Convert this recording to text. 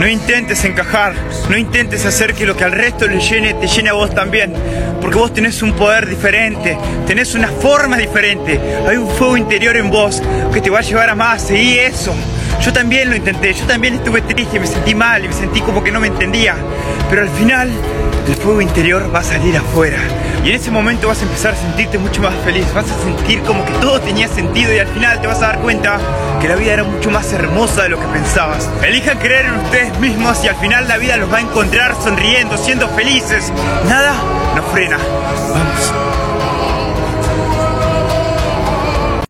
No intentes encajar, no intentes hacer que lo que al resto le llene te llene a vos también, porque vos tenés un poder diferente, tenés una forma diferente, hay un fuego interior en vos que te va a llevar a más, y eso. Yo también lo intenté, yo también estuve triste, me sentí mal me sentí como que no me entendía, pero al final el fuego interior va a salir afuera. Y en ese momento vas a empezar a sentirte mucho más feliz, vas a sentir como que todo tenía sentido y al final te vas a dar cuenta que la vida era mucho más hermosa de lo que pensabas. Elijan creer en ustedes mismos y al final la vida los va a encontrar sonriendo, siendo felices. Nada nos frena. Vamos.